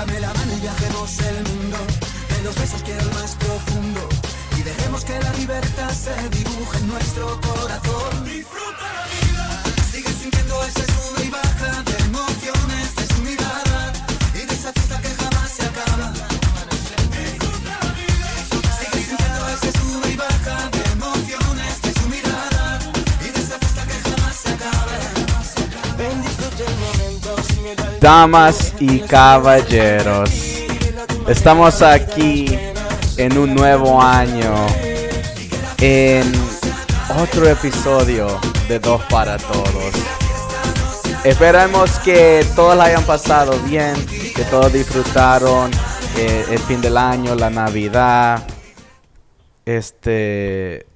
Dame la mano y viajemos el mundo. De los besos quiero el más profundo. Y dejemos que la libertad se dibuje en nuestro corazón. Damas y caballeros, estamos aquí en un nuevo año, en otro episodio de Dos para Todos. Esperamos que todos la hayan pasado bien, que todos disfrutaron eh, el fin del año, la Navidad. Este,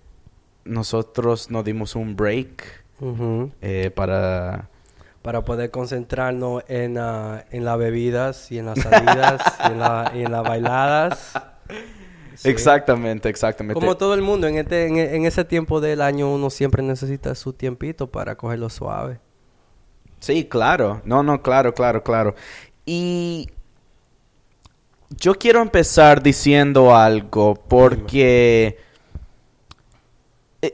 nosotros nos dimos un break eh, para Para poder concentrarnos en, ah, en las bebidas y en las salidas y, en la- y en las bailadas. Sí. Exactamente, exactamente. Como todo el mundo, en, este, en, en ese tiempo del año uno siempre necesita su tiempito para cogerlo suave. Sí, claro. No, no, claro, claro, claro. Y yo quiero empezar diciendo algo porque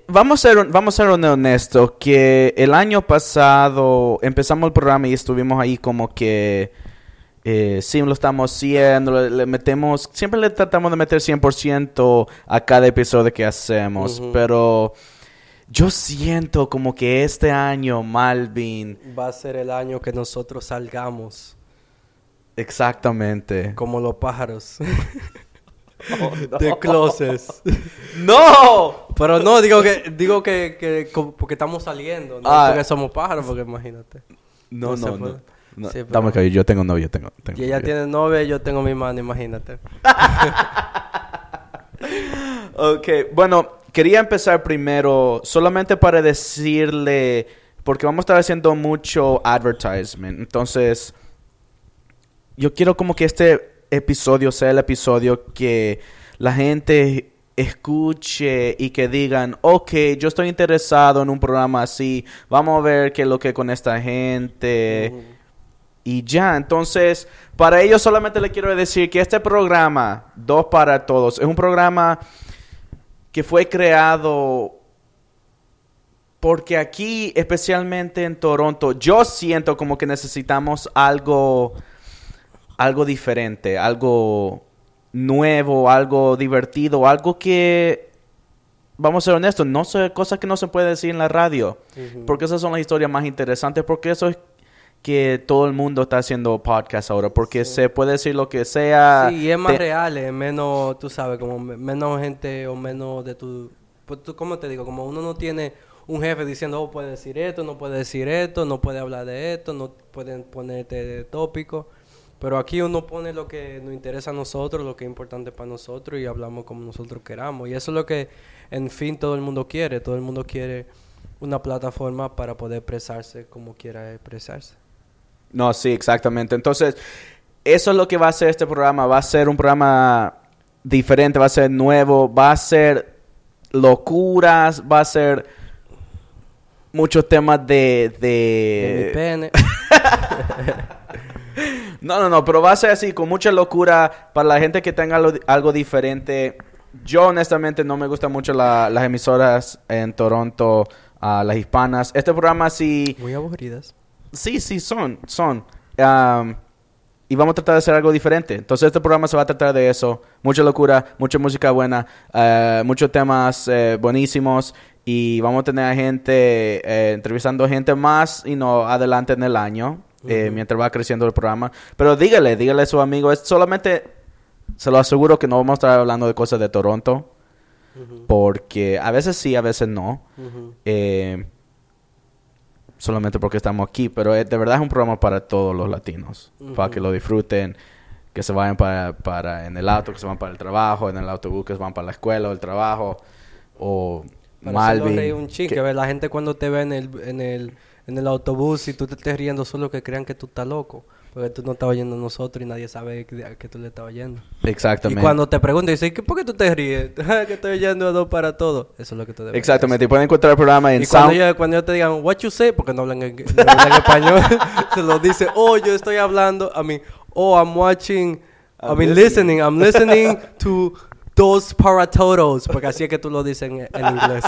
vamos a ser vamos a ser honestos que el año pasado empezamos el programa y estuvimos ahí como que eh, sí lo estamos haciendo, le, le metemos, siempre le tratamos de meter 100% a cada episodio que hacemos, Ujú. pero yo siento como que este año Malvin Va a ser el año que nosotros salgamos Exactamente. como los pájaros de closets. ¡No! Pero no, digo que digo que, que porque estamos saliendo, no Ah. porque somos pájaros, porque imagínate. No, No no, no. no. Sí, pero- Dame que yo tengo novio, tengo, tengo Y ella tiene novia, yo tengo mi mano, imagínate. Ok, bueno, quería empezar primero solamente para decirle, porque vamos a estar haciendo mucho advertisement, entonces yo quiero como que este episodio sea el episodio que la gente escuche y que digan, ok, yo estoy interesado en un programa así, vamos a ver qué es lo que con esta gente. Y ya, entonces, para ello solamente le quiero decir que este programa, Dos para Todos, es un programa que fue creado porque aquí, especialmente en Toronto, yo siento como que necesitamos algo, algo diferente, algo nuevo, algo divertido, algo que, vamos a ser honestos, no sé, cosas que no se puede decir en la radio. Porque esas son las historias más interesantes, porque eso es que todo el mundo está haciendo podcast ahora, porque se puede decir lo que sea. Sí, y es más Te- real, es menos, tú sabes, como me- menos gente o menos de tu... Pues tú, ¿cómo te digo? Como uno no tiene un jefe diciendo, oh, puede decir esto, no puede decir esto, no puede hablar de esto, no pueden ponerte de tópico. Pero aquí uno pone lo que nos interesa a nosotros, lo que es importante para nosotros y hablamos como nosotros queramos. Y eso es lo que, en fin, todo el mundo quiere. Todo el mundo quiere una plataforma para poder expresarse como quiera expresarse. No, sí, exactamente. Entonces, eso es lo que va a ser este programa. Va a ser un programa diferente, va a ser nuevo, va a ser locuras, va a ser muchos temas de... De mi de... pene. No, no, no, pero va a ser así, con mucha locura para la gente que tenga algo diferente. Yo honestamente no me gustan mucho la- las emisoras en Toronto, ah, las hispanas. Este programa sí, Muy aburridas. sí, sí, son, son. Am, y vamos a tratar de hacer algo diferente. Entonces este programa se va a tratar de eso. Mucha locura, mucha música buena, eh, muchos temas eh, buenísimos. Y vamos a tener a gente, eh, entrevistando gente más y no adelante en el año, eh, mientras va creciendo el programa. Pero dígale, dígale a su amigo, es solamente, se lo aseguro que no vamos a estar hablando de cosas de Toronto, porque a veces sí, a veces no. Eh, solamente porque estamos aquí, pero eh, de verdad es un programa para todos los latinos, para que lo disfruten, que se vayan para, para en el auto, que se van para el trabajo, en el autobús, que se van para la escuela o el trabajo, o Malvin. un chin, que- la gente cuando te ve en el, en el, en el autobús y tú te estés riendo solo que crean que tú estás loco. Porque tú no estás oyendo a nosotros y nadie sabe que, que tú le estás oyendo. Exactamente. Y cuando te preguntan, dices, ¿qué, ¿por qué tú te ríes? que estoy oyendo a dos para todo. Eso es lo que tú debes Exactamente. Y pueden encontrar el programa en Y cuando, Sound. yo, cuando yo te digan, what you say, porque no hablan en, no hablan en español, se lo dice, oh, yo estoy hablando, a mí, oh, I'm watching, I I'm mean listening. listening, I'm listening to those paratotos, porque así es que tú lo dices en, en inglés.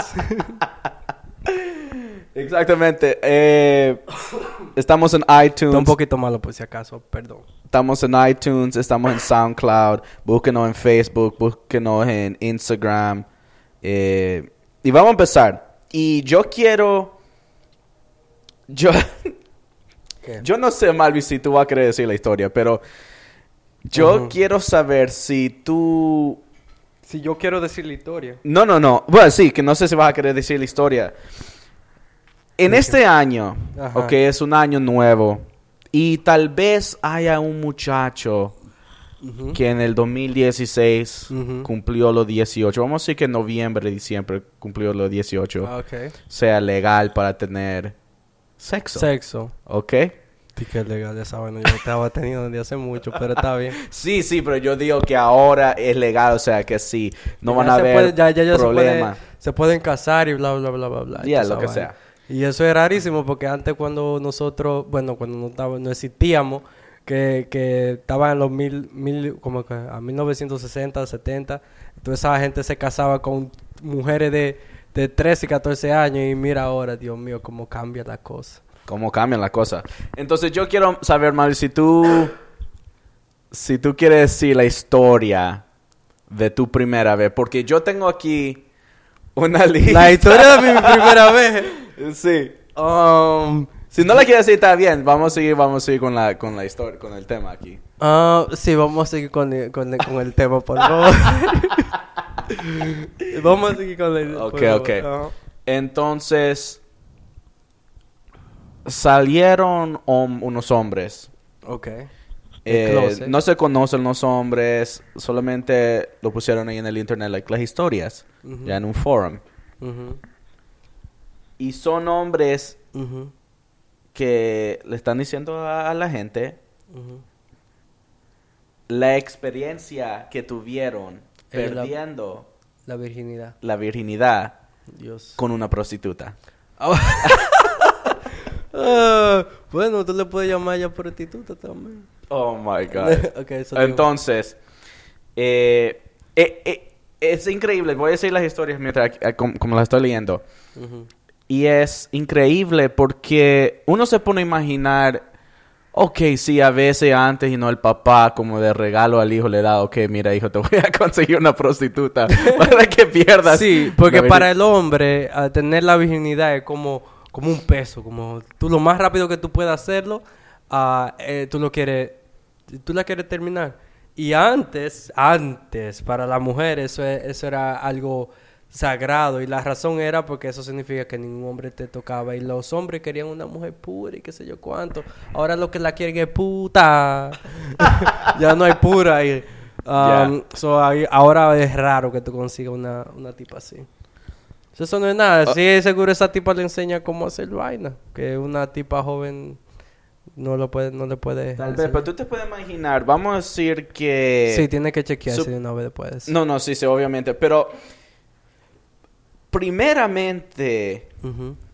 Exactamente. Eh, estamos en Está iTunes. un poquito malo por si acaso, perdón. Estamos en iTunes, estamos en SoundCloud, búsquenos en Facebook, búsquenos en Instagram. eh, y vamos a empezar. Y yo quiero... Yo, ¿Qué? yo no sé, Malvi, si tú vas a querer decir la historia, pero yo quiero saber si tú... Si yo quiero decir la historia. No, no, no. Bueno, sí, que no sé si vas a querer decir la historia. En este año, Ajá. ok, es un año nuevo, y tal vez haya un muchacho Ujú. que en el 2016 Ujú. cumplió los 18. Vamos a decir que en noviembre, diciembre cumplió los 18. Ah, Ok. Sea legal para tener sexo. Sexo. ¿Ok? Sí que es legal esa vaina. Yo estaba teniendo desde hace mucho, pero está bien. Sí, sí, pero yo digo que ahora es legal, o sea que sí, no Ya van a haber ya se, puede- se pueden casar y bla, bla, bla, bla, bla. Ya, y toda lo que vaina. sea. Y eso es rarísimo porque antes cuando nosotros, bueno, cuando no, estaba, no existíamos, que, que estaban en los mil, mil, como que a 1960, 70, toda esa gente se casaba con mujeres de, de 13 y 14 años y mira ahora, Dios mío, cómo cambia la cosa. cómo cambian las cosas. Entonces yo quiero saber, Mario, si tú, si tú quieres decir la historia de tu primera vez, porque yo tengo aquí una lista. La historia de mi primera vez. Sí. Um, Si no la quieres decir, está bien. Vamos a seguir, vamos a seguir con la, con la historia, con el tema aquí. Ah, sí, vamos a seguir con, el- con, el- con el tema, por favor. vamos a seguir con el Ok, por favor. ok. Ajá. Entonces, salieron hom- unos hombres. Ok. Eh, no se conocen los hombres, solamente lo pusieron ahí en el internet, like, las historias, Ujú. ya en un forum. Ujú, Y son hombres que le están diciendo a, a la gente la experiencia que tuvieron Eh, perdiendo La virginidad. la virginidad Dios. con una prostituta. Ah, bueno, tú le puedes llamar ya prostituta también. Oh my God. eso. Entonces, eh, eh, eh, es increíble. Voy a decir las historias mientras eh, como, como las estoy leyendo. Y es increíble porque uno se pone a imaginar, ok, sí, a veces antes y no el papá como de regalo al hijo le da, ok, mira hijo, te voy a conseguir una prostituta para que pierdas. Sí, porque para el hombre tener la virginidad es como, como un peso, como tú lo más rápido que tú puedas hacerlo, eh, tú lo quieres, tú la quieres terminar. Y antes, antes, para la mujer eso, es- eso era algo sagrado y la razón era porque eso significa que ningún hombre te tocaba y los hombres querían una mujer pura y qué sé yo cuánto. Ahora lo que la quieren es puta. ya no hay pura ahí. Um, so, ahí- ahora es raro que tú consigas una, una tipa así. So, Eso no es nada. Sí, seguro esa tipa le enseña cómo hacer vaina. Que una tipa joven no lo puede, no le puede. Tal vez, pero tú te puedes imaginar, vamos a decir que... Sí, tiene que chequearse de una vez después. No, no, sí, sí, obviamente, pero primeramente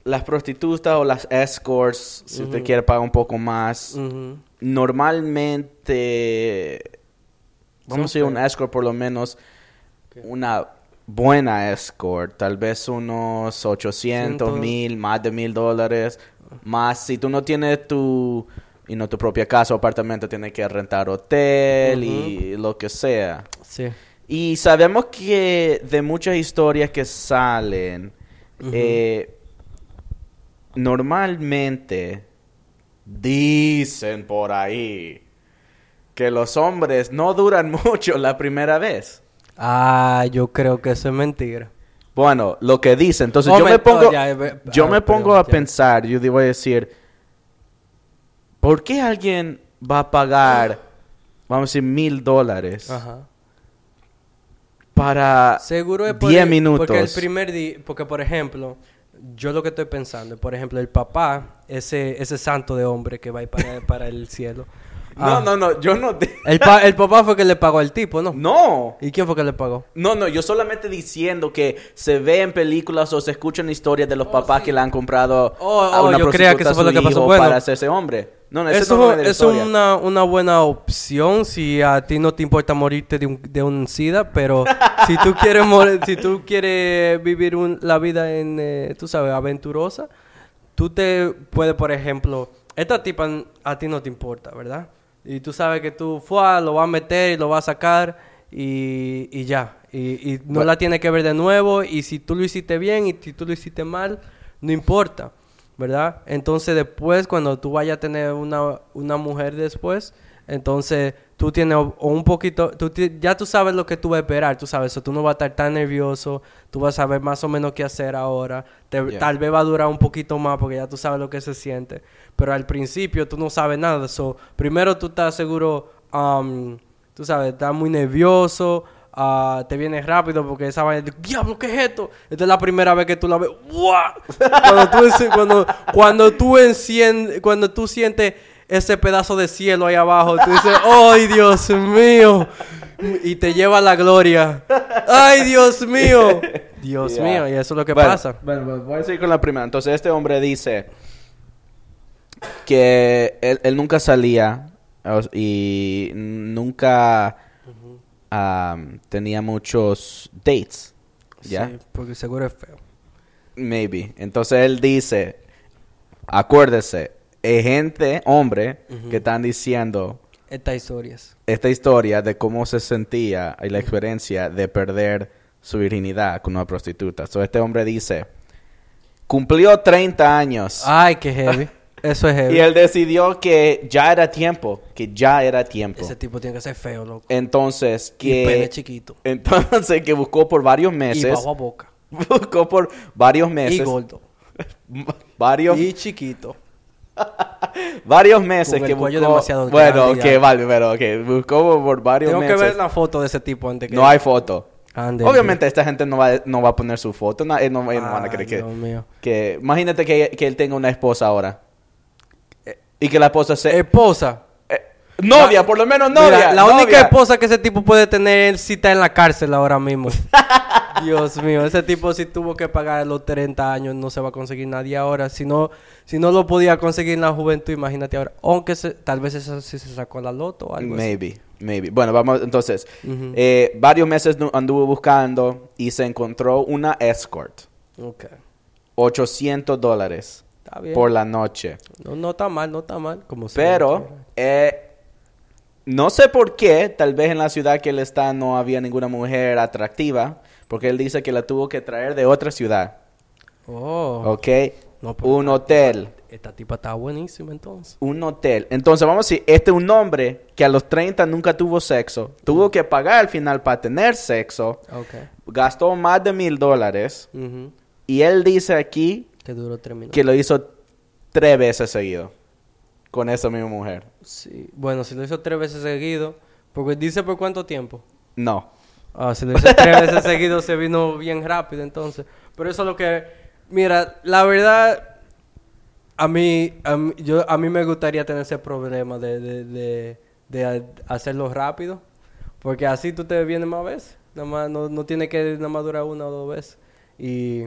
las prostitutas o las escorts, si usted Ujú. quiere pagar un poco más, normalmente, vamos a decir un escort por lo menos, una buena escort, tal vez unos 800, Ciento- mil, más de mil dólares, más si tú no tienes tu, y no tu propia casa o apartamento, tienes que rentar hotel y lo que sea. Sí. Y sabemos que de muchas historias que salen, eh, normalmente dicen por ahí que los hombres no duran mucho la primera vez. Ah, yo creo que eso es mentira. Bueno, lo que dicen. Entonces yo me- me pongo, oh, ya, eh, yo ah, me pongo perdón, a ya. pensar, yo digo a decir, ¿por qué alguien va a pagar, vamos a decir, mil dólares Ajá. Para Seguro es por 10 el- minutos? Porque el primer día, porque por ejemplo, yo lo que estoy pensando, por ejemplo, el papá, ese, ese santo de hombre que va a ir para, para el cielo. No, Ah, no, no, yo no... te- El, pa- el papá fue que le pagó al tipo, ¿no? No. ¿Y quién fue que le pagó? No, no, yo solamente diciendo que se ve en películas o se escuchan historias de los papás que le han comprado Oh, a oh, una yo creía que prostituta eso fue a lo su que pasó. hijo Bueno. para hacerse hombre. No, no, Eso, no es una buena opción si a ti no te importa morirte de un, de un SIDA, pero si tú quieres morir, si tú quieres vivir un- la vida en, eh, tú sabes, aventurosa, tú te puedes, por ejemplo, esta tipa a ti no te importa, ¿verdad? Y tú sabes que tú fue, lo vas a meter y lo vas a sacar y, y ya. Y, y no Bueno. la tienes que ver de nuevo y si tú lo hiciste bien y si tú lo hiciste mal, no importa. ¿verdad? Entonces después, cuando tú vayas a tener una, una mujer después, entonces tú tienes o o un poquito, tú ya tú sabes lo que tú vas a esperar, tú sabes, eso tú no vas a estar tan nervioso, tú vas a saber más o menos qué hacer ahora, te- Yeah. tal vez va a durar un poquito más porque ya tú sabes lo que se siente, pero al principio tú no sabes nada, so, primero tú estás seguro, um, tú sabes, estás muy nervioso, ah, te vienes rápido porque esa vaina, diablo, ¿qué es esto? Esta es la primera vez que tú la ves, ¡guau! Cuando tú, cuando, cuando tú encien- cuando tú sientes ese pedazo de cielo ahí abajo, tú dices, ¡ay, Dios mío! Y te lleva a la gloria. ¡Ay, Dios mío! Dios Yeah. mío, y eso es lo que Bueno, pasa. Bueno, bueno, voy a seguir con la primera. Entonces, este hombre dice que él, él nunca salía y nunca tenía muchos dates. ¿Ya? Sí, porque seguro es feo. Maybe. Entonces él dice, acuérdese, hay gente, hombre, que están diciendo Estas historias. esta historia de cómo se sentía y la experiencia de perder su virginidad con una prostituta. So, este hombre dice, cumplió 30 años Ay, qué heavy. Eso es heavy. y él decidió que ya era tiempo, que ya era tiempo. Ese tipo tiene que ser feo, loco. Entonces, Y pene que... chiquito. Entonces, que buscó por varios Y meses. bajo a boca. Buscó por varios Y meses. gordo. Varios, Y chiquito. Varios meses que buscó. demasiado bueno, ya. vale, pero ok. Buscó por varios Tengo que meses. ver la foto de ese tipo antes que... No hay foto. Ande, Obviamente esta gente no va, no va a poner su foto. No, ellos no, ellos no van a creer que, Dios mío. que... Imagínate que, que él tenga una esposa ahora. Y que la esposa sea... Esposa. eh, novia, por lo menos novia. Mira, la novia. única esposa que ese tipo puede tener si está en la cárcel ahora mismo. Dios mío, ese tipo si tuvo que pagar los 30 años no se va a conseguir nadie ahora. Si no, si no lo podía conseguir en la juventud, imagínate ahora. Aunque se- tal vez eso sí se sacó la loto o algo así. Maybe, maybe. Bueno, vamos entonces. Eh, varios meses anduvo buscando y se encontró una escort. Ok. 800 dólares por la noche. No, no está mal, no está mal. Como. Pero, eh, no sé por qué, tal vez en la ciudad que él está no había ninguna mujer atractiva, porque él dice que la tuvo que traer de otra ciudad, Oh. ¿ok? No, un esta hotel, tipa- Esta tipa está buenísima entonces. un hotel. Entonces, vamos a decir, este es un hombre que a los 30 nunca tuvo sexo, tuvo que pagar al final para tener sexo, Ok. gastó más de mil dólares, y él dice aquí Que duró tres que lo hizo tres veces seguido con esa misma mujer. Sí. Bueno, si lo hizo tres veces seguido, porque dice por cuánto tiempo. No. Ah, si lo tres veces seguido se vino bien rápido entonces. Pero eso es lo que... Mira, la verdad... A mí, a mí, yo, a mí me gustaría tener ese problema de, de, de, de ha- hacerlo rápido. Porque así tú te vienes más veces. Nada más, no, no tiene que nada más durar una o dos veces. Y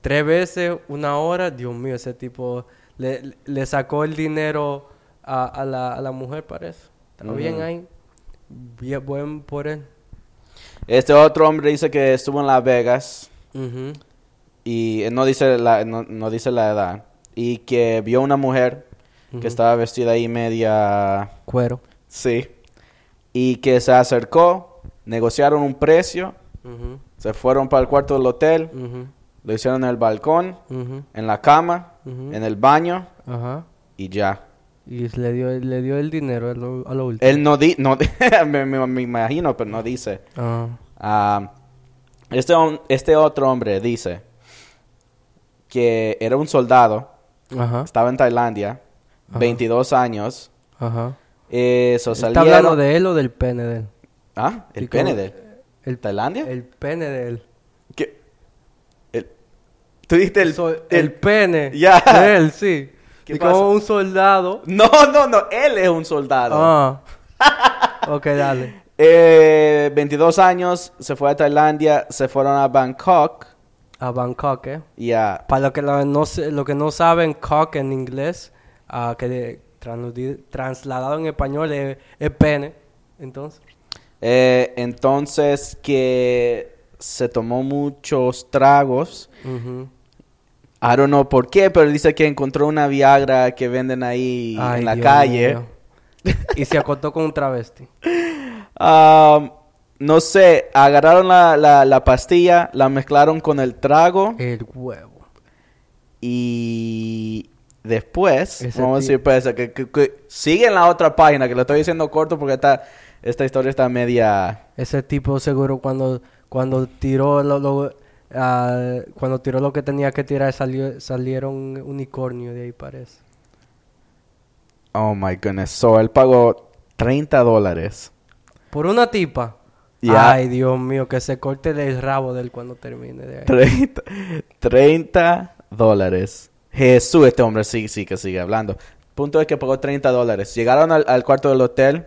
tres veces, una hora, Dios mío, ese tipo le, le sacó el dinero a, a, la, a la mujer, parece. Está bien Ujú. ahí. Bien, buen por él. Este otro hombre dice que estuvo en Las Vegas y eh, no dice la, no, no dice la edad y que vio una mujer que estaba vestida ahí media Cuero. sí. Y que se acercó negociaron un precio se fueron para el cuarto del hotel lo hicieron en el balcón en la cama en el baño Ajá. y ya Y le dio, le dio el dinero a lo, a lo último. él no di no me, me- me imagino pero no dice Ah. Ah, este, este otro hombre dice que era un soldado, Ajá. estaba en Tailandia, Ajá. 22 años. Ajá. Eso ¿Está hablando de él o del pene de él? Ah, el Sí, pene de él. El, ¿Tailandia? el pene de él. ¿Qué? El- ¿Tú dijiste el, So- el- el pene Ya. de él, sí. ¿Qué y pasa? como un soldado. No, no, no, él es un soldado. Ah. ok, dale. Eh, 22 años, se fue a Tailandia, se fueron a Bangkok A Bangkok, ¿eh? y a... Para los que, la- no, lo que no saben, cock en inglés, ah, que, Transludi- Trasladado en español es, es pene. Entonces, Eh, entonces que se tomó muchos tragos. I don't know por qué, pero dice que encontró una Viagra que venden ahí Ay, en la Dios calle. mío. y se acostó con un travesti. Um, no sé, agarraron la, la, la pastilla, la mezclaron con el trago El huevo. y después, Ese vamos a decir, pues, que, que- que sigue en la otra página, que lo estoy diciendo corto porque esta, esta historia está media... Ese tipo seguro cuando cuando tiró lo, lo- ah, cuando tiró lo que tenía que tirar salió salieron unicornio de ahí parece. Oh my goodness. So él pagó 30 dólares. Por una tipa. Ay, Dios mío, que se corte el rabo de él cuando termine de ahí. 30, 30 dólares. Jesús, este hombre sí, sí que sigue hablando. Punto es que pagó 30 dólares. Llegaron al, al cuarto del hotel.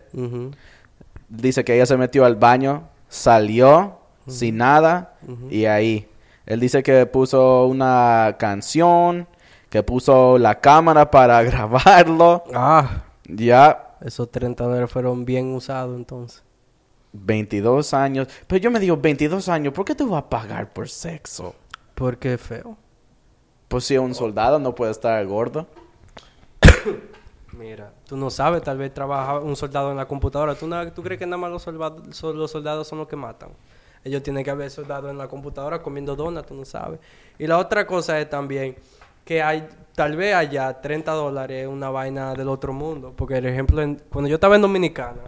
Dice que ella se metió al baño, salió sin nada y ahí. Él dice que puso una canción, que puso la cámara para grabarlo. Ah, Ya esos 30 dólares fueron bien usados entonces. 22 años. Pero yo me digo, 22 años, ¿por qué te vas a pagar por sexo? Porque es feo. Pues si un soldado no puede estar gordo. Mira, tú no sabes, tal vez trabaja un soldado en la computadora. ¿Tú, na- tú crees que nada más los soldados, son, los soldados son los que matan? Ellos tienen que haber soldados en la computadora comiendo donas, tú no sabes. Y la otra cosa es también que hay, tal vez allá 30 dólares es una vaina del otro mundo. Porque, por ejemplo, cuando yo estaba en Dominicana,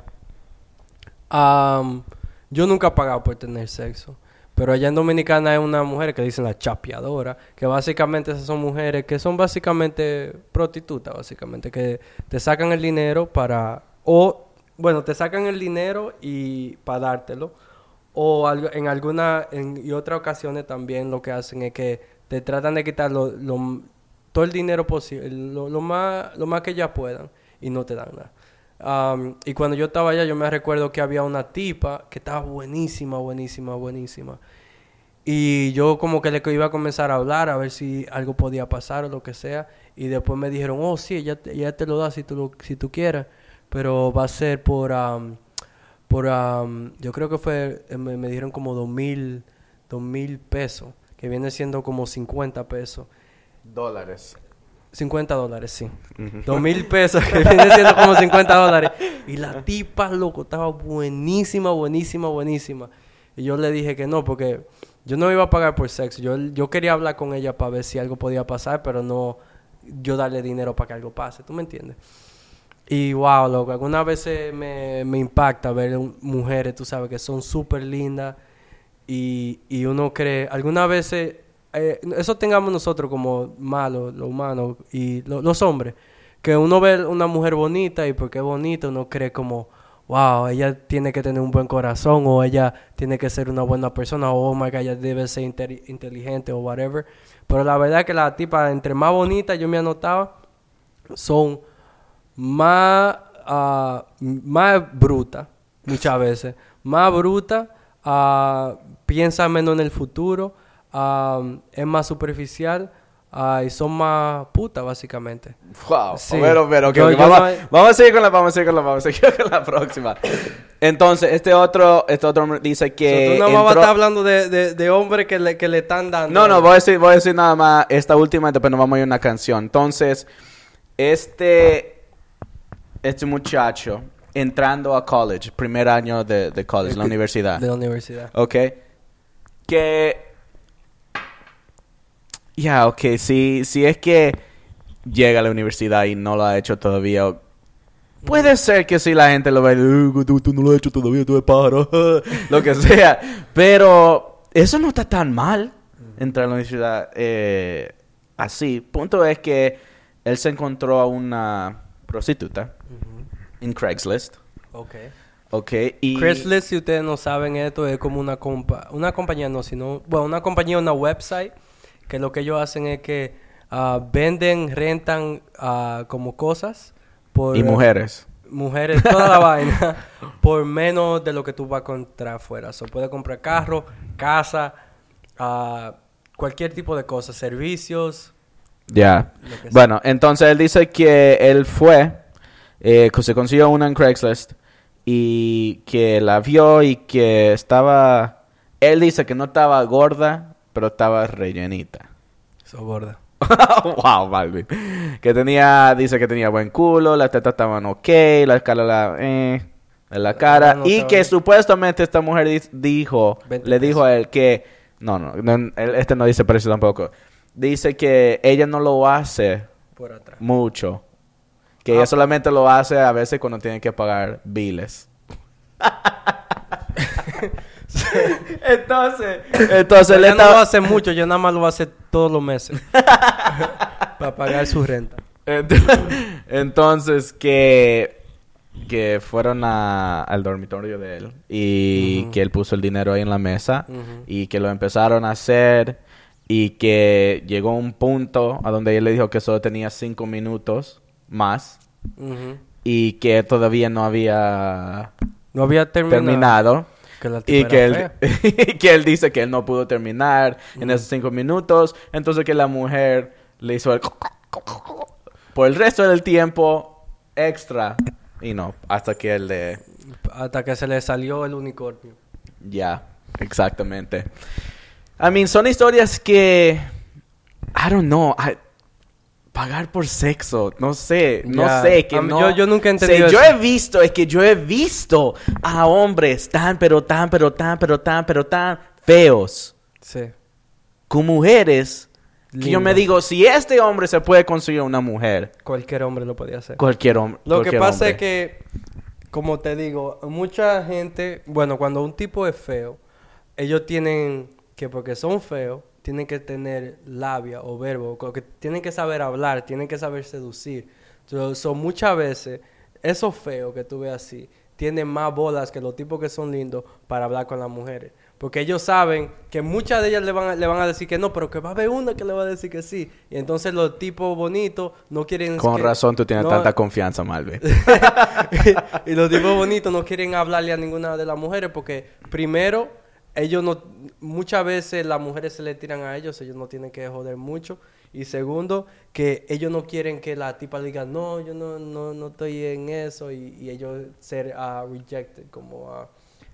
am, yo nunca he pagado por tener sexo. Pero allá en Dominicana hay una mujer que dicen la chapeadora, que básicamente esas son mujeres que son básicamente prostitutas, básicamente, que te sacan el dinero para, o, bueno, te sacan el dinero y para dártelo, o en alguna, en, y otras ocasiones también lo que hacen es que te tratan de quitar lo, lo- todo el dinero posible, lo, más, lo más que ya puedan, y no te dan nada. Am, y cuando yo estaba allá, yo me recuerdo que había una tipa que estaba buenísima, buenísima, buenísima. Y yo como que le iba a comenzar a hablar a ver si algo podía pasar o lo que sea. Y después me dijeron, oh sí, ella, te- ella te lo da si tú, lo- si tú quieres. Pero va a ser por, am, por am, yo creo que fue, eh, me, me dijeron como dos mil, dos mil pesos. Que viene siendo como 50 pesos. Dólares. 50 dólares, sí. Dos mil pesos, que viene siendo como 50 dólares. Y la tipa, loco, estaba buenísima, buenísima, buenísima. Y yo le dije que no, porque yo no iba a pagar por sexo. Yo, yo quería hablar con ella para ver si algo podía pasar, pero no yo darle dinero para que algo pase. ¿Tú me entiendes? Y wow, loco, algunas veces me, me impacta ver mujeres, tú sabes, que son súper lindas y, y uno cree, algunas veces, eh, eso tengamos nosotros como malos, los humanos y lo- los hombres, que uno ve una mujer bonita y porque es bonita uno cree como, wow, ella tiene que tener un buen corazón o ella tiene que ser una buena persona o oh my God, ella debe ser inteligente o whatever. Pero la verdad es que la tipa, entre más bonita yo me anotaba, son más, ah, más bruta, muchas veces. Más bruta, ah, piensa menos en el futuro, ah, es más superficial y son más putas, básicamente. Wow. Sí. Pero, pero, Yo- yo vamos, no- vamos a seguir con la, vamos a seguir con la, vamos a seguir con la próxima. Entonces, este otro, este otro hombre dice So, que tú no vas a entró- estar hablando de, de, de hombres que le, que le están dando. No, no, voy a decir, voy a decir nada más esta última, después nos vamos a ir a una canción. Entonces, este, este muchacho entrando a college, primer año de, de college, la universidad. De la universidad. Ok. Que. Ya, ok. Si, si es que llega a la universidad y no lo ha hecho todavía. Puede ser que si la gente lo ve, "Uh, tú, tú no lo has hecho todavía, tú eres pájaro, lo que sea. Pero eso no está tan mal entrar a la universidad eh, así. Punto es que él se encontró a una prostituta en Craigslist. Ok. Ok. Y Craigslist, si ustedes no saben esto, es como una compa una compañía, no, sino, bueno, una compañía, una website, que lo que ellos hacen es que ah, venden, rentan ah, como cosas por y mujeres. mujeres, toda la vaina, por menos de lo que tú vas a encontrar afuera. O puedes comprar carro, casa, ah, cualquier tipo de cosas, servicios. Ya. Sea. Bueno, entonces él dice que él fue eh, que se consiguió una en Craigslist y que la vio y que estaba... Él dice que no estaba gorda, pero estaba rellenita. Eso gorda. wow, Malvin. Que tenía, dice que tenía buen culo, las tetas estaban ok, la cara la, eh, en la cara. no y que bien. supuestamente esta mujer di- dijo, 20 le dijo a él que, no, no, no, este no dice precio tampoco. Dice que ella no lo hace Por atrás. mucho. Que Ah. ella solamente lo hace a veces cuando tiene que pagar biles. entonces, entonces él no lo hace mucho, yo nada más lo hace todos los meses. para pagar su renta. Ent- Entonces que que fueron a- al dormitorio de él y que él puso el dinero ahí en la mesa y que lo empezaron a hacer y que llegó un punto a donde él le dijo que solo tenía cinco minutos más y que todavía no había No había terminado. terminado Que la tipa y que él, y que él dice que él no pudo terminar en esos cinco minutos. Entonces que la mujer le hizo el... Por el resto del tiempo extra. Y no, hasta que él le... Hasta que se le salió el unicornio. Ya, exactamente. I mean, son historias que... I don't know. I- pagar por sexo, no sé, no Ya. sé, que mí- no... yo- yo nunca he sé, entendido Yo eso. he visto, es que yo he visto a hombres tan, pero tan, pero tan, pero tan, pero tan feos Sí. con mujeres que yo me digo, si este hombre se puede conseguir una mujer, Cualquier hombre lo podía hacer. cualquier hombre. Lo que cualquier pasa hombre. es que, como te digo, mucha gente, bueno, cuando un tipo es feo, ellos tienen que, porque son feos, tienen que tener labia o verbo, que tienen que saber hablar, tienen que saber seducir. So, muchas veces, esos feos que tú ves así, tienen más bolas que los tipos que son lindos para hablar con las mujeres. Porque ellos saben que muchas de ellas le van, a, le van a decir que no, pero que va a haber una que le va a decir que sí. Y entonces los tipos bonitos no quieren... Con que- razón tú tienes no- tanta confianza, Malve. y los tipos bonitos no quieren hablarle a ninguna de las mujeres porque primero ellos no muchas veces las mujeres se le tiran a ellos ellos no tienen que joder mucho y segundo que ellos no quieren que la tipa diga no yo no no, no estoy en eso y, y ellos ser ah, rejected como ah,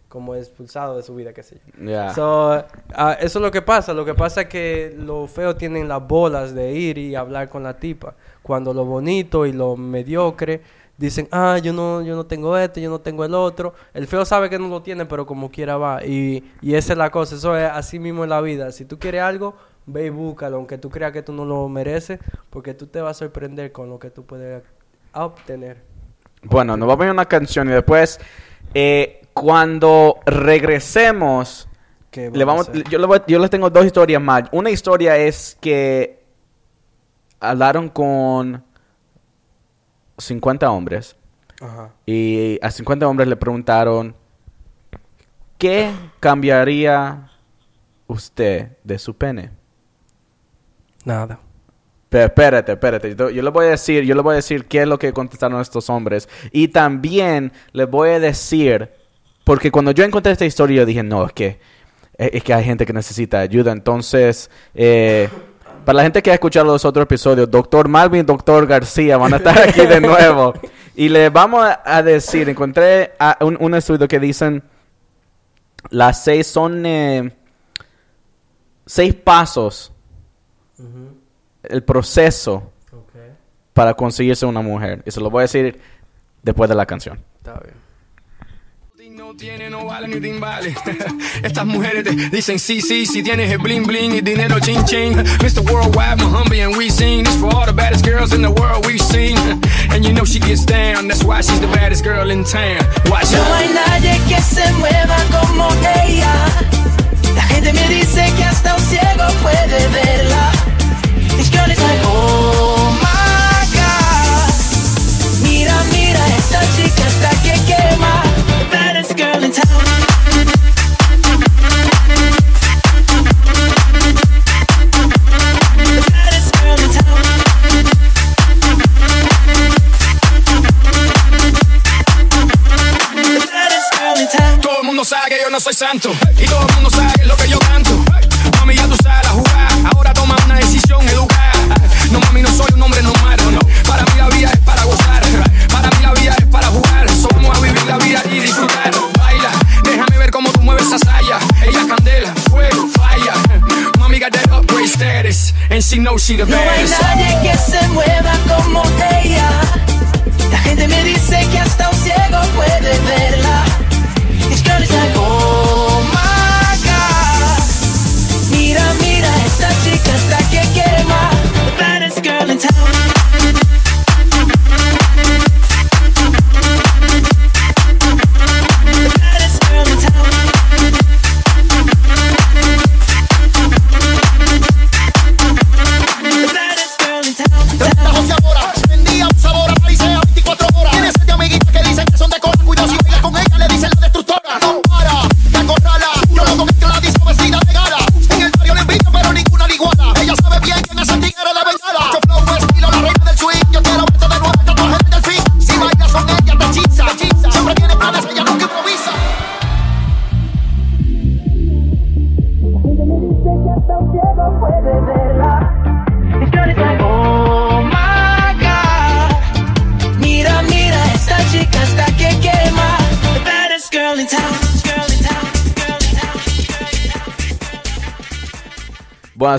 como expulsado de su vida qué sé yo. So, ah, eso es lo que pasa. Lo que pasa es que los feos tienen las bolas de ir y hablar con la tipa. Cuando lo bonito y lo mediocre dicen, ah, yo no, yo no tengo este, yo no tengo el otro. El feo sabe que no lo tiene, pero como quiera va. Y, y esa es la cosa. Eso es así mismo en la vida. Si tú quieres algo, ve y búscalo, aunque tú creas que tú no lo mereces, porque tú te vas a sorprender con lo que tú puedes obtener. Bueno, nos vamos a una canción y después, eh, cuando regresemos, ¿Qué le vamos yo, le voy- yo les tengo dos historias más. Una historia es que hablaron con 50 hombres Ajá. y a 50 hombres le preguntaron, ¿qué cambiaría usted de su pene? Nada. Pero espérate, espérate. Yo, yo le voy a decir, yo le voy a decir qué es lo que contestaron estos hombres. Y también les voy a decir, porque cuando yo encontré esta historia, yo dije, no, es que, es, es que hay gente que necesita ayuda. Entonces, eh, para la gente que ha escuchado los otros episodios, Doctor Malvin y Doctor García van a estar aquí de nuevo. Y les vamos a, decir, encontré a- un, un estudio que dicen, las seis son eh, seis pasos, el proceso para conseguirse una mujer. Y se lo voy a decir después de la canción. Está bien. Tiene, no vale ni timbales. Estas mujeres te dicen sí, sí, si tienes el bling bling y dinero ching ching. Mr. Worldwide, Muhammad, and we sing this for all the baddest girls in the world we've seen. And you know she gets down, that's why she's the baddest girl in town. Watch No hay nadie que se mueva como ella. La gente me dice que hasta un ciego puede verla. This girl is like, oh my god. Mira, mira, esta chica está que quema. Todo el mundo sabe que yo no soy santo. Y todo el mundo sabe lo que yo canto. Mami, ya tú sabes la status, and she knows she the No hay baddest. nadie que se mueva como ella. La gente me dice que hasta un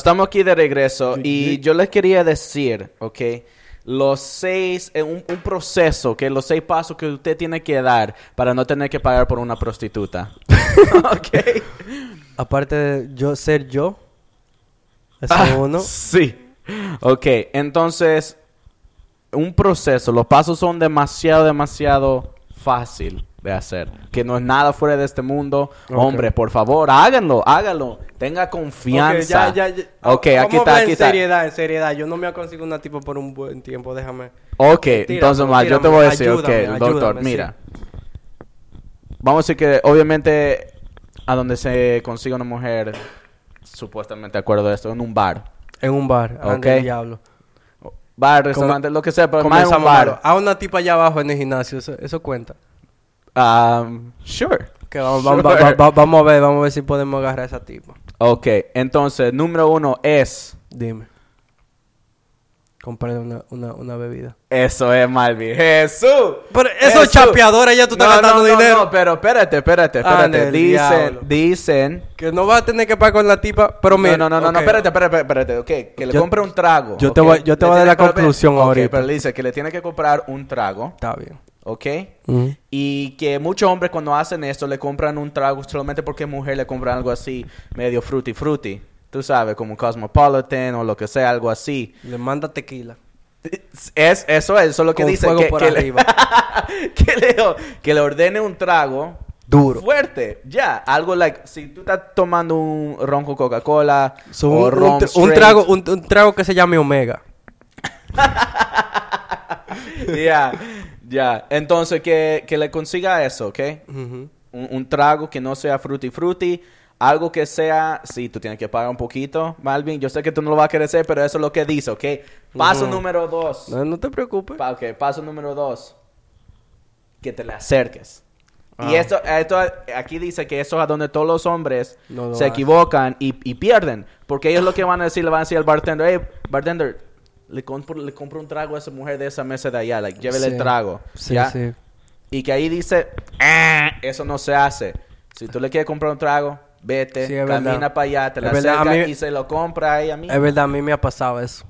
estamos aquí de regreso y yo les quería decir, ¿ok? Los seis, un, un proceso, que los seis pasos que usted tiene que dar para no tener que pagar por una prostituta. ¿Ok? Aparte de yo ser yo, eso Ah, uno. Sí. Ok, entonces, un proceso, los pasos son demasiado, demasiado fácil de hacer. Que no es nada fuera de este mundo. Hombre, por favor, háganlo, háganlo. Tenga confianza. Ok, ya, ya, ya. Ok, Vamos aquí está, aquí en está. seriedad, en seriedad. Yo no me consigo una tipo por un buen tiempo, déjame. Ok, entonces más, yo te voy a decir, ayúdame, ok, doctor, ayúdame, mira. Vamos a decir que obviamente a donde se consigue una mujer, supuestamente de acuerdo a esto, en un bar. En un bar, Ok. diablo. Bar, restaurante, lo que sea, pero más en un bar. A una tipa allá abajo en el gimnasio, eso, eso cuenta. Um, sure. Que vamos, Sure. vamos, va- va- vamos a ver, vamos a ver si podemos agarrar a esa tipa. Ok, entonces, número uno es... Dime. Comprarle una, una, una bebida. Eso es Malvin. Jesús. Pero esos chapeadores ya tú estás No, gastando no, no, dinero. No, pero espérate, espérate, espérate. Ande el dicen, dicen... Que no vas a tener que pagar con la tipa, pero mira. no, no, no, no, ok. espérate, espérate, espérate, ok. Que le Yo- compre un trago. yo te voy- yo te voy a dar la conclusión ok, ahorita. pero le dice que le tiene que comprar un trago, Está bien. ¿Ok? Y que muchos hombres cuando hacen esto le compran un trago solamente porque mujer le compran algo así, medio fruity fruity. Tú sabes, como Cosmopolitan o lo que sea, algo así. Le manda tequila. Es, eso es, eso es lo que Con dice. fuego que, por que le- que, le, que le ordene un trago Duro. fuerte. Ya, algo like, si tú estás tomando un ron con Coca-Cola So, o un, ron un tr- un straight, trago, un, un trago que se llame Omega. Ya, ya. Entonces, que, que le consiga eso, ¿ok? Ujú. Un, un trago que no sea fruity fruity. Algo que sea, sí, tú tienes que pagar un poquito, Malvin. Yo sé que tú no lo vas a querer hacer, pero eso es lo que dice, ¿ok? Paso número dos. No, no te preocupes. Pa- ok, paso número dos. Que te le acerques. Ah. Y esto, esto, aquí dice que eso es a donde todos los hombres No se equivocan y, y pierden. Porque ellos lo que van a decir, le van a decir al bartender, hey, bartender, le compro, le compro un trago a esa mujer de esa mesa de allá, like, llévele Sí. el trago. Sí, ¿ya? sí. Y que ahí dice, "Ah, eso no se hace. Si tú le quieres comprar un trago, vete, Sí, camina para allá, te le Es verdad, a acercas mí- y se lo compra ahí a mí. Es verdad, a mí me ha pasado eso.